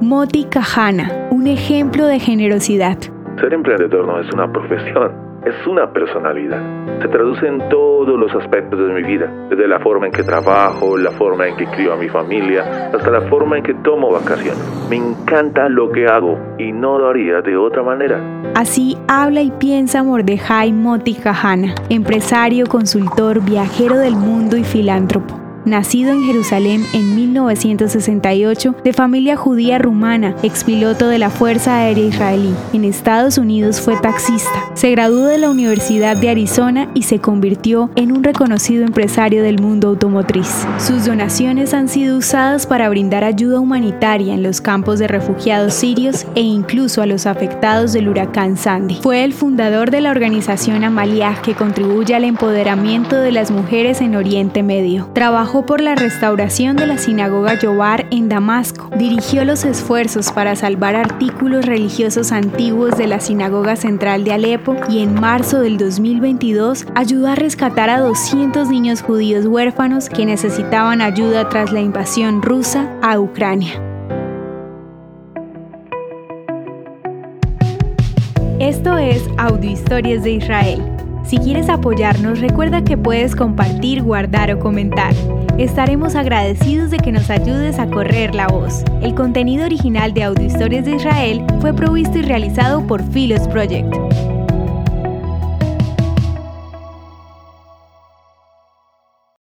Moti Kahana, un ejemplo de generosidad. Ser emprendedor no es una profesión, es una personalidad. Se traduce en todos los aspectos de mi vida, desde la forma en que trabajo, la forma en que crío a mi familia, hasta la forma en que tomo vacaciones. Me encanta lo que hago y no lo haría de otra manera. Así habla y piensa Mordejai Moti Kahana, empresario, consultor, viajero del mundo y filántropo. Nacido en Jerusalén en 1968, de familia judía rumana, expiloto de la Fuerza Aérea Israelí. En Estados Unidos fue taxista. Se graduó de la Universidad de Arizona y se convirtió en un reconocido empresario del mundo automotriz. Sus donaciones han sido usadas para brindar ayuda humanitaria en los campos de refugiados sirios e incluso a los afectados del huracán Sandy. Fue el fundador de la organización Amalia que contribuye al empoderamiento de las mujeres en Oriente Medio. Trabajó por la restauración de la sinagoga Yobar en Damasco. Dirigió los esfuerzos para salvar artículos religiosos antiguos de la sinagoga central de Alepo y en marzo del 2022 ayudó a rescatar a 200 niños judíos huérfanos que necesitaban ayuda tras la invasión rusa a Ucrania. Esto es Audio Historias de Israel. Si quieres apoyarnos, recuerda que puedes compartir, guardar o comentar. Estaremos agradecidos de que nos ayudes a correr la voz. El contenido original de Audio Historias de Israel fue provisto y realizado por Philos Project.